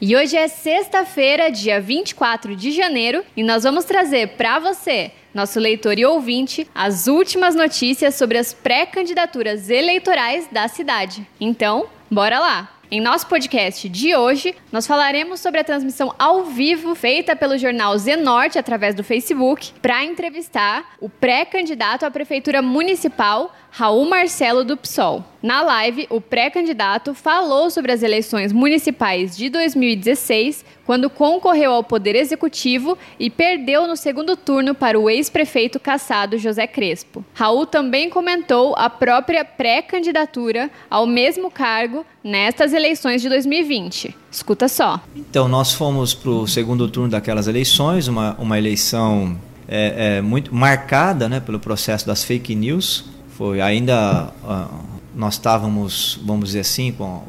E hoje é sexta-feira, dia 24 de janeiro, e nós vamos trazer para você, nosso leitor e ouvinte, as últimas notícias sobre as pré-candidaturas eleitorais da cidade. Então, bora lá! Em nosso podcast de hoje, nós falaremos sobre a transmissão ao vivo feita pelo jornal Zenorte através do Facebook para entrevistar o pré-candidato à prefeitura municipal, Raul Marcelo do PSOL. Na live, o pré-candidato falou sobre as eleições municipais de 2016, quando concorreu ao Poder Executivo e perdeu no segundo turno para o ex-prefeito caçado José Crespo. Raul também comentou a própria pré-candidatura ao mesmo cargo nestas eleições de 2020. Escuta só. Então, nós fomos para o segundo turno daquelas eleições, uma, uma eleição é, é, muito marcada né, pelo processo das fake news. Foi ainda. Uh, nós estávamos, vamos dizer assim, com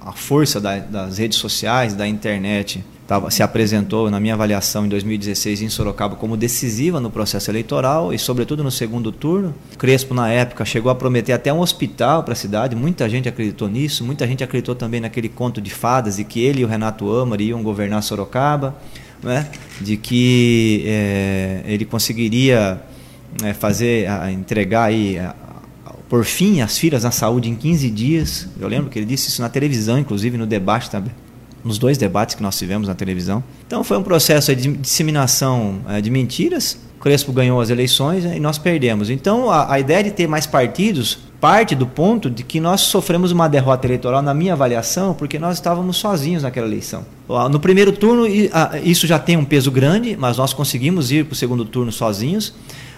a força da, das redes sociais, da internet, se apresentou, na minha avaliação, em 2016 em Sorocaba como decisiva no processo eleitoral e, sobretudo, no segundo turno. Crespo, na época, chegou a prometer até um hospital para a cidade, muita gente acreditou nisso, muita gente acreditou também naquele conto de fadas e que ele e o Renato Amari iam governar Sorocaba, né? de que é, ele conseguiria é, fazer, entregar aí. Por fim as filas na saúde em 15 dias. Eu lembro que ele disse isso na televisão, inclusive no debate também. Nos dois debates que nós tivemos na televisão. Então foi um processo de disseminação eh, de mentiras. Crespo ganhou as eleições e nós perdemos. Então a, a ideia de ter mais partidos parte do ponto de que nós sofremos uma derrota eleitoral, na minha avaliação, porque nós estávamos sozinhos naquela eleição. No primeiro turno, isso já tem um peso grande, mas nós conseguimos ir para o segundo turno sozinhos.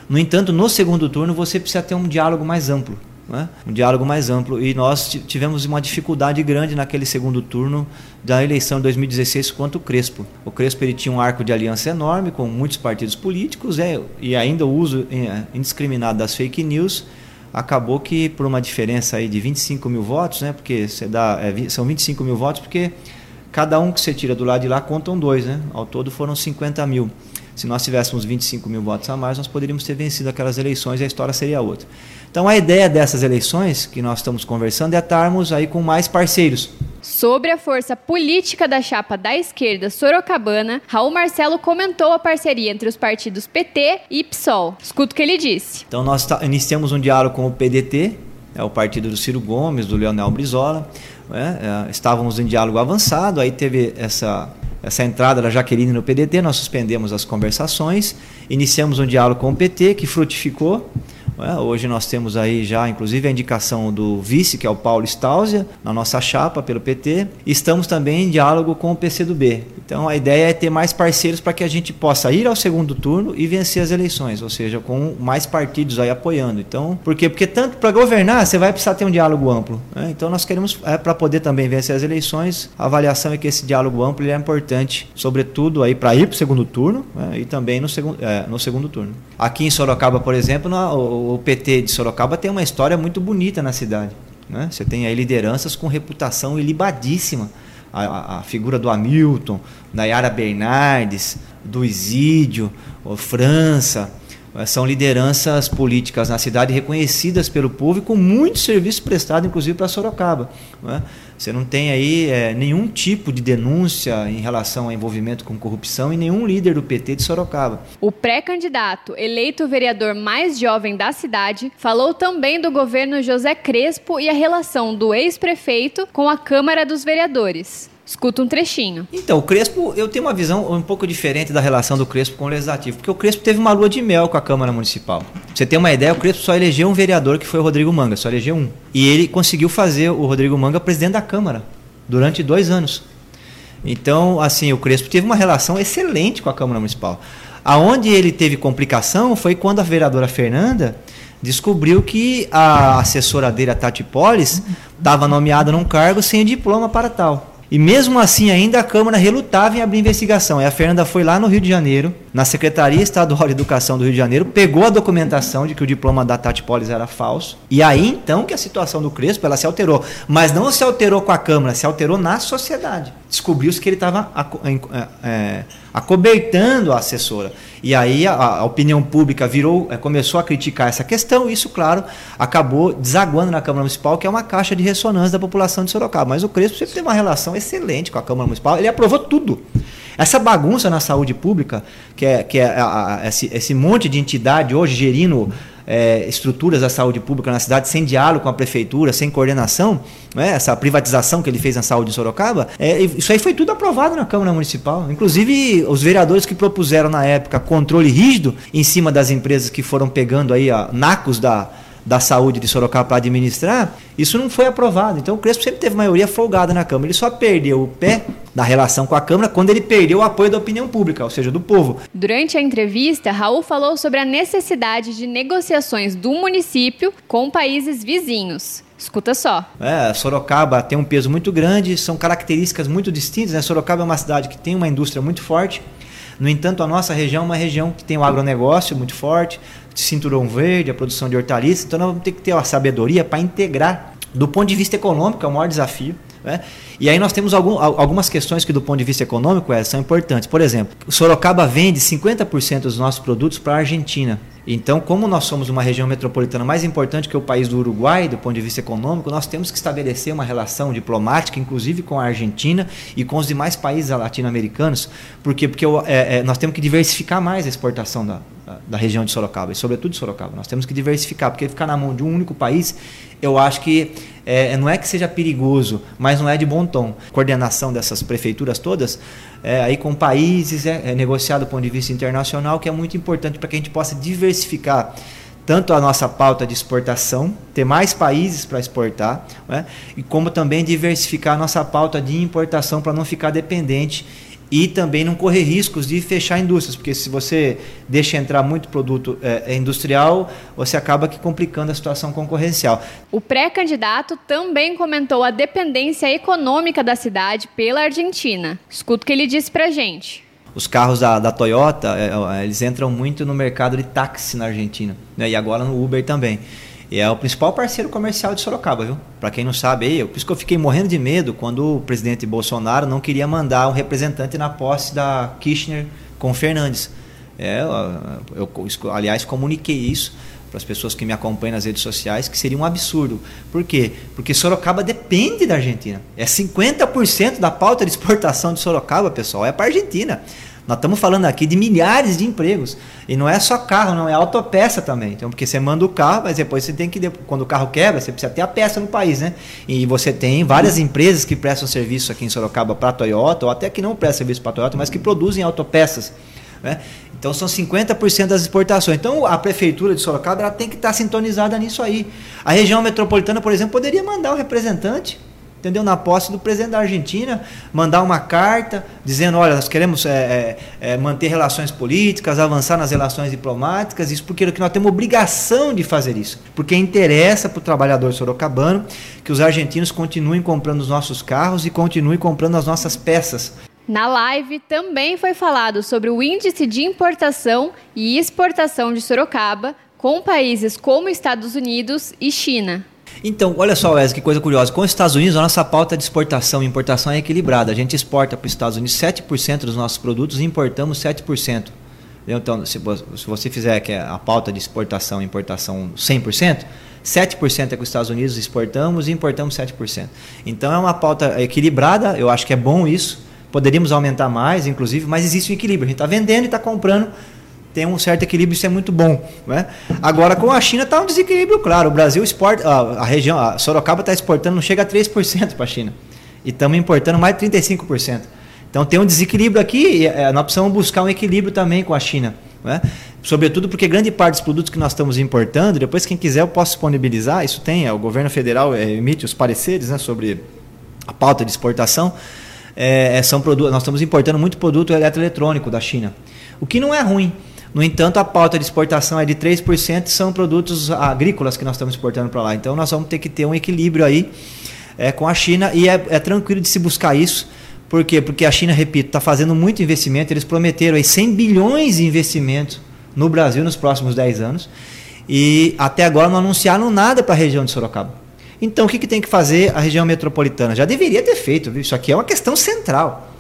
No entanto, no segundo turno você precisa ter um diálogo mais amplo. Né? Um diálogo mais amplo. E nós tivemos uma dificuldade grande naquele segundo turno da eleição de 2016 quanto o Crespo. O Crespo ele tinha um arco de aliança enorme com muitos partidos políticos é, e ainda o uso é, indiscriminado das fake news acabou que por uma diferença aí de 25 mil votos, né? Porque você dá, é, são 25 mil votos porque cada um que você tira do lado de lá contam dois, né? Ao todo foram 50 mil. Se nós tivéssemos 25 mil votos a mais, nós poderíamos ter vencido aquelas eleições e a história seria outra. Então a ideia dessas eleições que nós estamos conversando é estarmos aí com mais parceiros. Sobre a força política da chapa da esquerda sorocabana, Raul Marcelo comentou a parceria entre os partidos PT e PSOL. Escuta o que ele disse. Então nós iniciamos um diálogo com o PDT, é o partido do Ciro Gomes, do Leonel Brizola. É, é, estávamos em diálogo avançado, aí teve essa essa entrada da Jaqueline no PDT, nós suspendemos as conversações, iniciamos um diálogo com o PT que frutificou. É? Hoje nós temos aí já, inclusive, a indicação do vice, que é o Paulo Stausia, na nossa chapa pelo PT. Estamos também em diálogo com o PCdoB. Então a ideia é ter mais parceiros para que a gente possa ir ao segundo turno e vencer as eleições, ou seja, com mais partidos aí apoiando. Então, por quê? Porque tanto para governar você vai precisar ter um diálogo amplo. Né? Então nós queremos, é, para poder também vencer as eleições, a avaliação é que esse diálogo amplo é importante, sobretudo aí para ir para o segundo turno né? e também no, segu é, no segundo turno. Aqui em Sorocaba, por exemplo, no, o, o PT de Sorocaba tem uma história muito bonita na cidade. Né? Você tem aí lideranças com reputação ilibadíssima. A, a, figura do Hamilton, da Yara Bernardes, do Isídio, França, eh, são lideranças políticas na cidade reconhecidas pelo povo e com muito serviço prestado, inclusive para Sorocaba. Não é? Você não tem aí é, nenhum tipo de denúncia em relação a envolvimento com corrupção e nenhum líder do PT de Sorocaba. O pré-candidato, eleito vereador mais jovem da cidade, falou também do governo José Crespo e a relação do ex-prefeito com a Câmara dos Vereadores. Escuta um trechinho. Então, o Crespo, eu tenho uma visão um pouco diferente da relação do Crespo com o Legislativo, porque o Crespo teve uma lua de mel com a Câmara Municipal. Pra você tem uma ideia, o Crespo só elegeu um vereador que foi o Rodrigo Manga, só elegeu um. E ele conseguiu fazer o Rodrigo Manga presidente da Câmara durante dois anos. Então, assim, o Crespo teve uma relação excelente com a Câmara Municipal. Aonde ele teve complicação foi quando a vereadora Fernanda descobriu que a assessora dele, a Tati Polis, estava nomeada num cargo sem diploma para tal. E mesmo assim, ainda a Câmara relutava em abrir investigação. E a Fernanda foi lá no Rio de Janeiro, na Secretaria Estadual de Educação do Rio de Janeiro, pegou a documentação de que o diploma da Tati Polis era falso. E aí então que a situação do Crespo ela se alterou. Mas não se alterou com a Câmara, se alterou na sociedade. Descobriu-se que ele estava é, acobertando a assessora. E aí a, a opinião pública virou, é, começou a criticar essa questão, e isso, claro, acabou desaguando na Câmara Municipal, que é uma caixa de ressonância da população de Sorocaba. Mas o Crespo sempre teve uma relação excelente com a Câmara Municipal, ele aprovou tudo. Essa bagunça na saúde pública, que é, que é a, a, esse, esse monte de entidade hoje gerindo é, estruturas da saúde pública na cidade sem diálogo com a prefeitura, sem coordenação, né, essa privatização que ele fez na saúde em Sorocaba, é, isso aí foi tudo aprovado na Câmara Municipal. Inclusive, os vereadores que propuseram na época controle rígido em cima das empresas que foram pegando aí a nacos da da saúde de Sorocaba para administrar, isso não foi aprovado. Então o Crespo sempre teve maioria folgada na Câmara. Ele só perdeu o pé da relação com a Câmara quando ele perdeu o apoio da opinião pública, ou seja, do povo. Durante a entrevista, Raul falou sobre a necessidade de negociações do município com países vizinhos. Escuta só. É, Sorocaba tem um peso muito grande, são características muito distintas. Né? Sorocaba é uma cidade que tem uma indústria muito forte. No entanto, a nossa região é uma região que tem o agronegócio muito forte, cinturão verde, a produção de hortaliças. Então nós vamos ter que ter uma sabedoria para integrar. Do ponto de vista econômico, é o maior desafio. Né? E aí nós temos algum, algumas questões que do ponto de vista econômico é, são importantes. Por exemplo, Sorocaba vende 50% dos nossos produtos para a Argentina. Então, como nós somos uma região metropolitana mais importante que o país do Uruguai, do ponto de vista econômico, nós temos que estabelecer uma relação diplomática, inclusive com a Argentina e com os demais países latino-americanos. Por quê? Porque é, é, nós temos que diversificar mais a exportação da, da região de Sorocaba, e sobretudo de Sorocaba. Nós temos que diversificar, porque ficar na mão de um único país, eu acho que é, não é que seja perigoso, mas não é de bom tom. Coordenação dessas prefeituras todas, é, aí com países, é, é negociado do ponto de vista internacional, que é muito importante para que a gente possa diversificar tanto a nossa pauta de exportação, ter mais países para exportar, né, e como também diversificar a nossa pauta de importação para não ficar dependente e também não correr riscos de fechar indústrias, porque se você deixa entrar muito produto é, industrial, você acaba que complicando a situação concorrencial. O pré-candidato também comentou a dependência econômica da cidade pela Argentina. Escuta o que ele disse para gente. Os carros da, da Toyota, é, eles entram muito no mercado de táxi na Argentina, né, e agora no Uber também. E é o principal parceiro comercial de Sorocaba, viu? Para quem não sabe, aí, por isso que eu fiquei morrendo de medo quando o presidente Bolsonaro não queria mandar um representante na posse da Kirchner com Fernandes. É, eu, eu, aliás, comuniquei isso para as pessoas que me acompanham nas redes sociais, que seria um absurdo. Por quê? Porque Sorocaba depende da Argentina. É 50% da pauta de exportação de Sorocaba, pessoal, é para a Argentina. Nós estamos falando aqui de milhares de empregos. E não é só carro, não, é autopeça também. Então, porque você manda o carro, mas depois você tem que. Quando o carro quebra, você precisa ter a peça no país, né? E você tem várias empresas que prestam serviço aqui em Sorocaba para a Toyota, ou até que não prestam serviço para a Toyota, mas que produzem autopeças. Né? Então são 50% das exportações. Então a prefeitura de Sorocaba ela tem que estar sintonizada nisso aí. A região metropolitana, por exemplo, poderia mandar um representante entendeu? Na posse do presidente da Argentina, mandar uma carta dizendo, olha, nós queremos é, é, manter relações políticas, avançar nas relações diplomáticas, isso porque nós temos obrigação de fazer isso, porque interessa para o trabalhador sorocabano que os argentinos continuem comprando os nossos carros e continuem comprando as nossas peças. Na live também foi falado sobre o índice de importação e exportação de Sorocaba com países como Estados Unidos e China. Então, olha só, Wesley, que coisa curiosa. Com os Estados Unidos, a nossa pauta de exportação e importação é equilibrada. A gente exporta para os Estados Unidos 7% dos nossos produtos e importamos 7%. Então, se você fizer que é a pauta de exportação e importação 100%, 7% é com os Estados Unidos exportamos e importamos 7%. Então, é uma pauta equilibrada, eu acho que é bom isso. Poderíamos aumentar mais, inclusive, mas existe um equilíbrio. A gente está vendendo e está comprando tem um certo equilíbrio, isso é muito bom. Né? Agora, com a China está um desequilíbrio, claro. O Brasil exporta, a, a região, a Sorocaba está exportando, não chega a 3% para a China. E estamos importando mais de 35%. Então tem um desequilíbrio aqui e é, nós precisamos buscar um equilíbrio também com a China. Né? Sobretudo porque grande parte dos produtos que nós estamos importando, depois quem quiser eu posso disponibilizar, isso tem, é, o governo federal é, emite os pareceres né, sobre a pauta de exportação. É, são produtos, nós estamos importando muito produto eletroeletrônico da China, o que não é ruim. No entanto, a pauta de exportação é de 3%, são produtos agrícolas que nós estamos exportando para lá. Então, nós vamos ter que ter um equilíbrio aí é, com a China e é, é tranquilo de se buscar isso. Por quê? Porque a China, repito, está fazendo muito investimento. Eles prometeram aí 100 bilhões de investimento no Brasil nos próximos 10 anos. E até agora não anunciaram nada para a região de Sorocaba. Então, o que, que tem que fazer a região metropolitana? Já deveria ter feito, viu? isso aqui é uma questão central.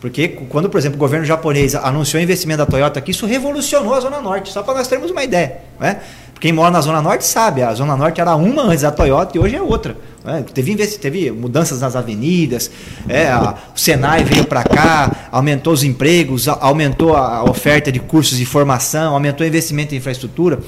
Porque quando, por exemplo, o governo japonês anunciou o investimento da Toyota aqui, isso revolucionou a Zona Norte, só para nós termos uma ideia. Né? Quem mora na Zona Norte sabe, a Zona Norte era uma antes da Toyota e hoje é outra. É, teve, teve mudanças nas avenidas, é, a, o Senai veio para cá, aumentou os empregos, aumentou a oferta de cursos de formação, aumentou o investimento em infraestrutura.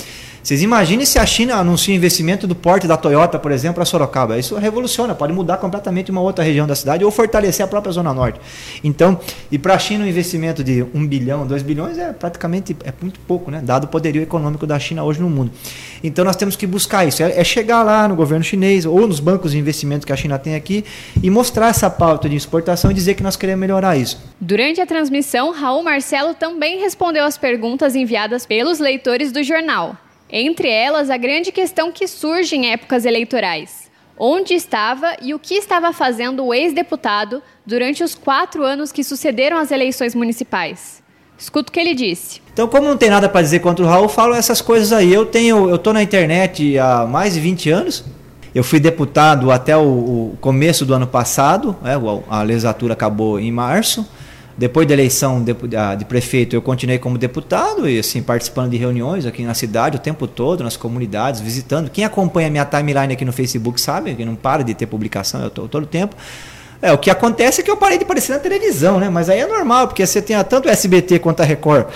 Vocês imaginem se a China anuncia investimento do porte da Toyota, por exemplo, para Sorocaba. Isso revoluciona, pode mudar completamente uma outra região da cidade ou fortalecer a própria Zona Norte. Então, e para a China um investimento de 1 bilhão, 2 bilhões é praticamente é muito pouco, né? dado o poderio econômico da China hoje no mundo. Então nós temos que buscar isso, é, é chegar lá no governo chinês ou nos bancos de investimento que a China tem aqui e mostrar essa pauta de exportação e dizer que nós queremos melhorar isso. Durante a transmissão, Raul Marcelo também respondeu às perguntas enviadas pelos leitores do jornal. Entre elas, a grande questão que surge em épocas eleitorais: onde estava e o que estava fazendo o ex-deputado durante os quatro anos que sucederam as eleições municipais. Escuta o que ele disse. Então, como não tem nada para dizer contra o Raul, falo essas coisas aí. Eu tenho, eu tô na internet há mais de 20 anos. Eu fui deputado até o, o começo do ano passado, né, a legislatura acabou em março. Depois da eleição de, de, prefeito, eu continuei como deputado e assim participando de reuniões aqui na cidade o tempo todo, nas comunidades, visitando. Quem acompanha minha timeline aqui no Facebook sabe que não para de ter publicação, eu tô todo o tempo. É, o que acontece é que eu parei de aparecer na televisão, né? Mas aí é normal, porque você tem tanto o SBT quanto a Record,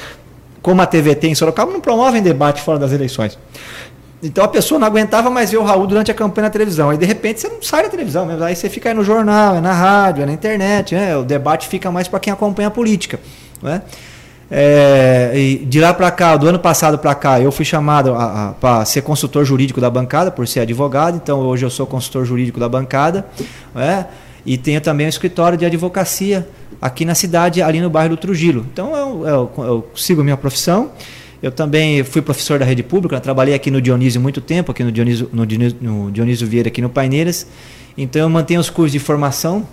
como a TVT em Sorocaba, não promovem debate fora das eleições. Então a pessoa não aguentava mais ver o Raul durante a campanha na televisão. Aí de repente você não sai da televisão mesmo. Aí você fica aí no jornal, é na rádio, é na internet. Né? O debate fica mais para quem acompanha a política. Né? É, de lá para cá, do ano passado para cá, eu fui chamado para ser consultor jurídico da bancada, por ser advogado. Então hoje eu sou consultor jurídico da bancada. Né? E tenho também um escritório de advocacia aqui na cidade, ali no bairro do Trujillo. Então eu, eu, eu sigo minha profissão. Eu também fui professor da rede pública, trabalhei aqui no Dionísio muito tempo, aqui no Dionísio, no Dionísio, no Dionísio Vieira, aqui no Paineiras. Então eu mantenho os cursos de formação,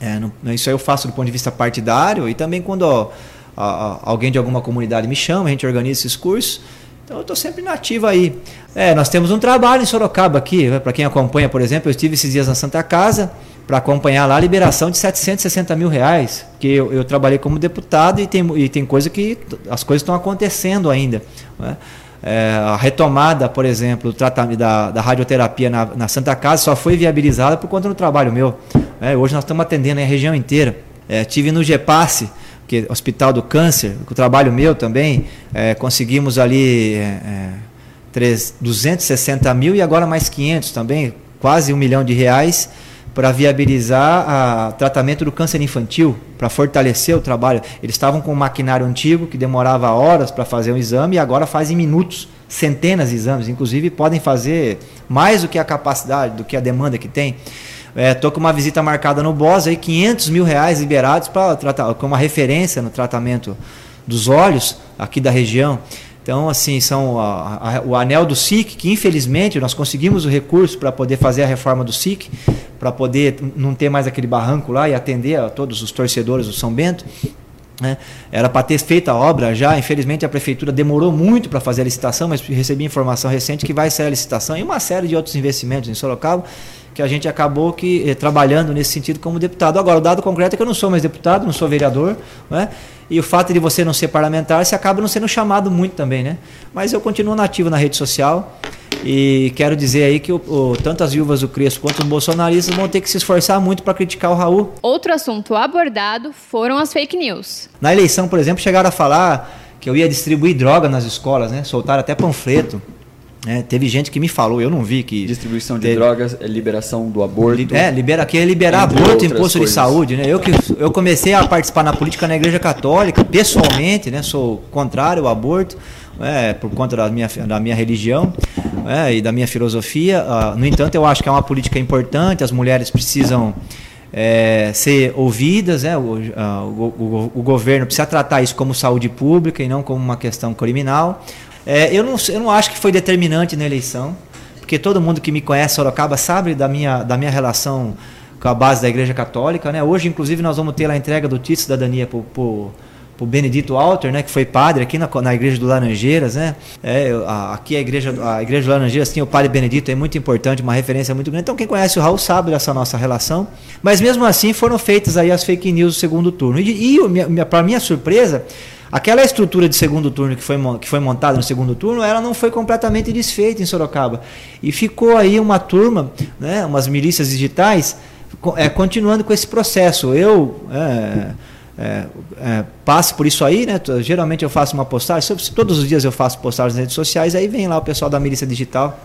é, no, isso aí eu faço do ponto de vista partidário, e também quando ó, alguém de alguma comunidade me chama, a gente organiza esses cursos. Então eu estou sempre nativo aí. É, nós temos um trabalho em Sorocaba aqui, né, para quem acompanha, por exemplo, eu estive esses dias na Santa Casa, para acompanhar lá a liberação de 760 mil reais, que eu, eu trabalhei como deputado e tem, e tem coisa que as coisas estão acontecendo ainda. Né? É, a retomada, por exemplo, do tratamento da, da radioterapia na, na, Santa Casa só foi viabilizada por conta do trabalho meu. É, hoje nós estamos atendendo a região inteira. É, tive no GEPASSE, que é Hospital do Câncer, com o trabalho meu também, é, conseguimos ali é, 3, 260 mil e agora mais 500 também, quase um milhão de reais para viabilizar o tratamento do câncer infantil, para fortalecer o trabalho. Eles estavam com um maquinário antigo que demorava horas para fazer um exame e agora fazem minutos, centenas de exames, inclusive podem fazer mais do que a capacidade, do que a demanda que tem. Estou é, com uma visita marcada no BOS, aí 500 mil reais liberados para tratar, como uma referência no tratamento dos olhos aqui da região. Então, assim, são a, a, o anel do SIC, que infelizmente nós conseguimos o recurso para poder fazer a reforma do SIC, para poder não ter mais aquele barranco lá e atender a todos os torcedores do São Bento. Né? Era para ter feito a obra já, infelizmente a prefeitura demorou muito para fazer a licitação, mas recebi informação recente que vai sair a licitação e uma série de outros investimentos em Sorocaba que a gente acabou que eh, trabalhando nesse sentido como deputado. Agora, o dado concreto é que eu não sou mais deputado, não sou vereador, né? E o fato de você não ser parlamentar, você acaba não sendo chamado muito também, né? Mas eu continuo nativo na rede social e quero dizer aí que o, o, tanto as viúvas do Crespo quanto os bolsonaristas vão ter que se esforçar muito para criticar o Raul. Outro assunto abordado foram as fake news. Na eleição, por exemplo, chegaram a falar que eu ia distribuir droga nas escolas, né? Soltaram até panfleto. É, teve gente que me falou, eu não vi que. Distribuição de teve... drogas, é liberação do aborto. É, libera, que é liberar aborto, imposto coisas. de saúde. Né? Eu, que, eu comecei a participar na política na Igreja Católica, pessoalmente, né? sou contrário ao aborto, é, por conta da minha, da minha religião é, e da minha filosofia. Uh, no entanto, eu acho que é uma política importante, as mulheres precisam. É, ser ouvidas, né? o, uh, o, o, o governo precisa tratar isso como saúde pública e não como uma questão criminal. É, eu, não, eu não acho que foi determinante na eleição, porque todo mundo que me conhece Sorocaba sabe da minha, da minha relação com a base da Igreja Católica. Né? Hoje, inclusive, nós vamos ter a entrega do título de cidadania para o Benedito Alter, né, que foi padre aqui na, na igreja do Laranjeiras, né? É, a, aqui a igreja, a igreja do Laranjeiras tinha o padre Benedito, é muito importante, uma referência muito grande. Então quem conhece o Raul sabe dessa nossa relação. Mas mesmo assim foram feitas aí as fake news do segundo turno. E, e para minha surpresa, aquela estrutura de segundo turno que foi, que foi montada no segundo turno, ela não foi completamente desfeita em Sorocaba. E ficou aí uma turma, né, umas milícias digitais, é, continuando com esse processo. Eu. É, é, é, passe por isso aí, né? Geralmente eu faço uma postagem, todos os dias eu faço postagens nas redes sociais, aí vem lá o pessoal da milícia digital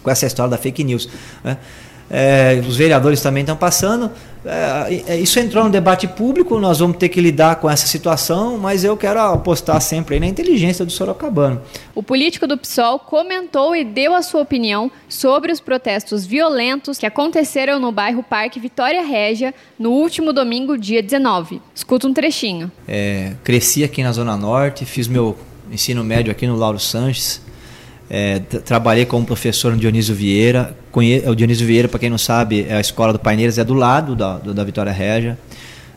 com essa história da fake news. Né? É, os vereadores também estão passando. É, é, isso entrou no debate público, nós vamos ter que lidar com essa situação, mas eu quero apostar sempre na inteligência do Sorocabano. O político do PSOL comentou e deu a sua opinião sobre os protestos violentos que aconteceram no bairro Parque Vitória Régia no último domingo, dia 19. Escuta um trechinho. É, cresci aqui na Zona Norte, fiz meu ensino médio aqui no Lauro Sanches. É, trabalhei como professor no Dionísio Vieira. Conhe o Dionísio Vieira, para quem não sabe, é a escola do Paineiras, é do lado da, da Vitória Régia.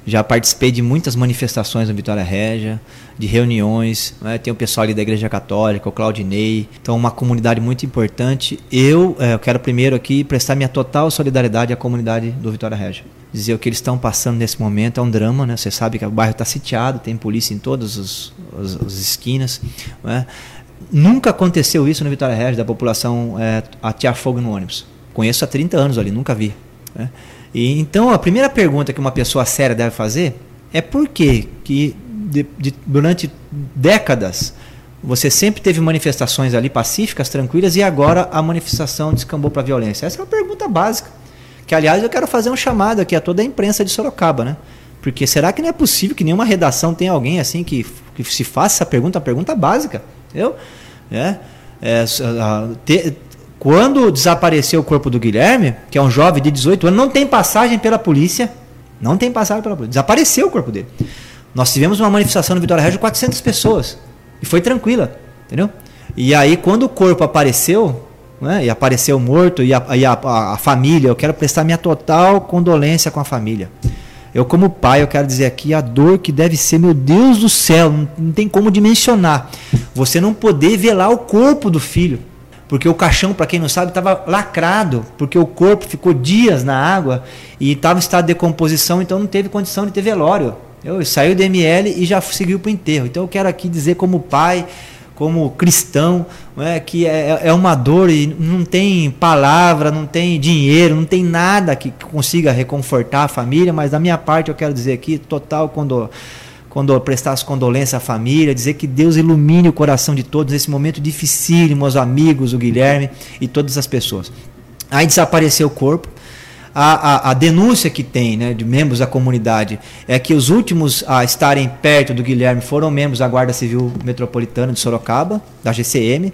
Já participei de muitas manifestações na Vitória Régia, de reuniões. Né? Tem o pessoal ali da Igreja Católica, o Claudinei. Então, uma comunidade muito importante. Eu, é, eu quero primeiro aqui prestar minha total solidariedade à comunidade do Vitória Régia. Dizer o que eles estão passando nesse momento é um drama, né? Você sabe que o bairro está sitiado, tem polícia em todas as esquinas. Né? Nunca aconteceu isso no Vitória Regia, da população é, atear fogo no ônibus. Conheço há 30 anos ali, nunca vi. Né? E, então, a primeira pergunta que uma pessoa séria deve fazer é por que, que de, de, durante décadas você sempre teve manifestações ali pacíficas, tranquilas, e agora a manifestação descambou para a violência? Essa é uma pergunta básica. Que, aliás, eu quero fazer um chamado aqui a toda a imprensa de Sorocaba, né? Porque será que não é possível que nenhuma redação tenha alguém assim que, que se faça essa pergunta, a pergunta básica? Entendeu? É, é, te, quando desapareceu o corpo do Guilherme, que é um jovem de 18 anos, não tem passagem pela polícia. Não tem passagem pela polícia. Desapareceu o corpo dele. Nós tivemos uma manifestação no Vitória Regia de 400 pessoas. E foi tranquila. Entendeu? E aí, quando o corpo apareceu, né, e apareceu morto, e, a, e a, a, a família, eu quero prestar minha total condolência com a família. Eu, como pai, eu quero dizer aqui a dor que deve ser, meu Deus do céu, não, não tem como dimensionar. Você não poder velar o corpo do filho. Porque o caixão, para quem não sabe, estava lacrado, porque o corpo ficou dias na água e estava em estado de decomposição, então não teve condição de ter velório. Eu saiu do ML e já seguiu para o enterro. Então eu quero aqui dizer como pai, como cristão, é, que é, é uma dor e não tem palavra, não tem dinheiro, não tem nada que consiga reconfortar a família, mas da minha parte eu quero dizer aqui, total quando quando prestar as condolências à família, dizer que Deus ilumine o coração de todos nesse momento dificílimo, os amigos, o Guilherme e todas as pessoas. Aí desapareceu o corpo, a, a, a, denúncia que tem né, de membros da comunidade é que os últimos a estarem perto do Guilherme foram membros da Guarda Civil Metropolitana de Sorocaba, da GCM.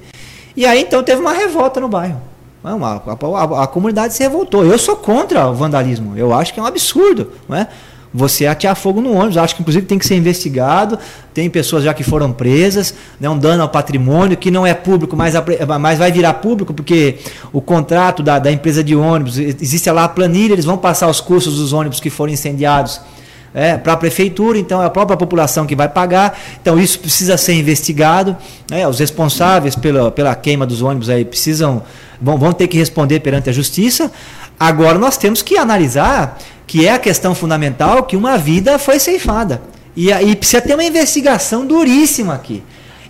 E aí então teve uma revolta no bairro. Uma, a, a, comunidade se revoltou. Eu sou contra o vandalismo. Eu acho que é um absurdo. Não é? Você atear fogo no ônibus. Acho que inclusive tem que ser investigado. Tem pessoas já que foram presas, né, um dano ao patrimônio que não é público, mas, mas vai virar público porque o contrato da, da empresa de ônibus, existe lá a planilha, eles vão passar os custos dos ônibus que foram incendiados. É, para a prefeitura, então é a própria população que vai pagar. Então isso precisa ser investigado. Né, os responsáveis pela, pela queima dos ônibus aí precisam vão, vão ter que responder perante a justiça. Agora nós temos que analisar que é a questão fundamental, que uma vida foi ceifada. E, e precisa ter uma investigação duríssima aqui.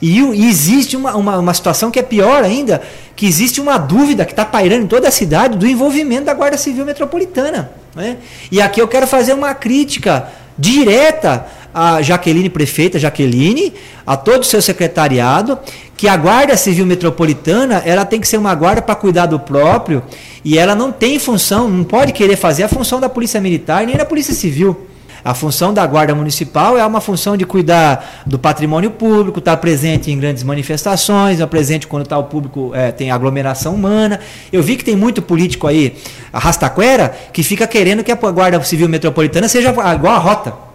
E, e existe uma, uma, uma, situação que é pior ainda, que existe uma dúvida que está pairando em toda a cidade do envolvimento da Guarda Civil Metropolitana. Né? E aqui eu quero fazer uma crítica direta à Jaqueline Prefeita, Jaqueline, a todo o seu secretariado, que a Guarda Civil Metropolitana ela tem que ser uma guarda para cuidar do próprio e ela não tem função, não pode querer fazer a função da Polícia Militar nem da Polícia Civil. A função da Guarda Municipal é uma função de cuidar do patrimônio público, estar tá presente em grandes manifestações, estar presente quando tá o público é, tem aglomeração humana. Eu vi que tem muito político aí, a Rastaquera, que fica querendo que a Guarda Civil Metropolitana seja igual a rota.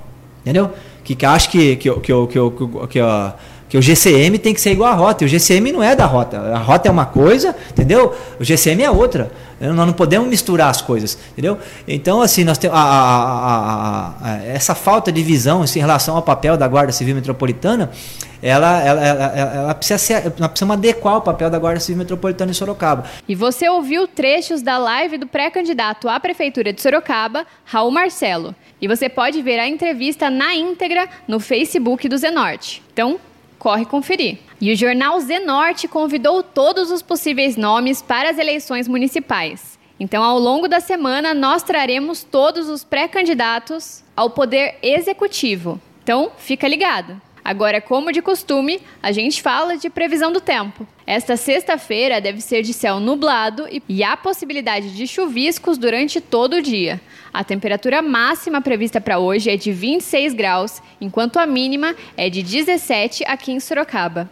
Entendeu? Que, que acha que, que, que, que, que, que, que Que o GCM tem que ser igual à rota. E o GCM não é da rota. A rota é uma coisa, entendeu? O GCM é outra. Nós não podemos misturar as coisas, entendeu? Então, assim, nós temos a, a, a, essa falta de visão assim, em relação ao papel da Guarda Civil Metropolitana, ela, ela, ela, ela precisa ser, nós precisamos adequar o papel da Guarda Civil Metropolitana em Sorocaba. E você ouviu trechos da live do pré-candidato à Prefeitura de Sorocaba, Raul Marcelo. E você pode ver a entrevista na íntegra no Facebook do Zenorte. Então, corre conferir. E o jornal Zenorte convidou todos os possíveis nomes para as eleições municipais. Então, ao longo da semana, nós traremos todos os pré-candidatos ao poder executivo. Então, fica ligado. Agora, como de costume, a gente fala de previsão do tempo. Esta sexta-feira deve ser de céu nublado e há possibilidade de chuviscos durante todo o dia. A temperatura máxima prevista para hoje é de 26 graus, enquanto a mínima é de 17 aqui em Sorocaba.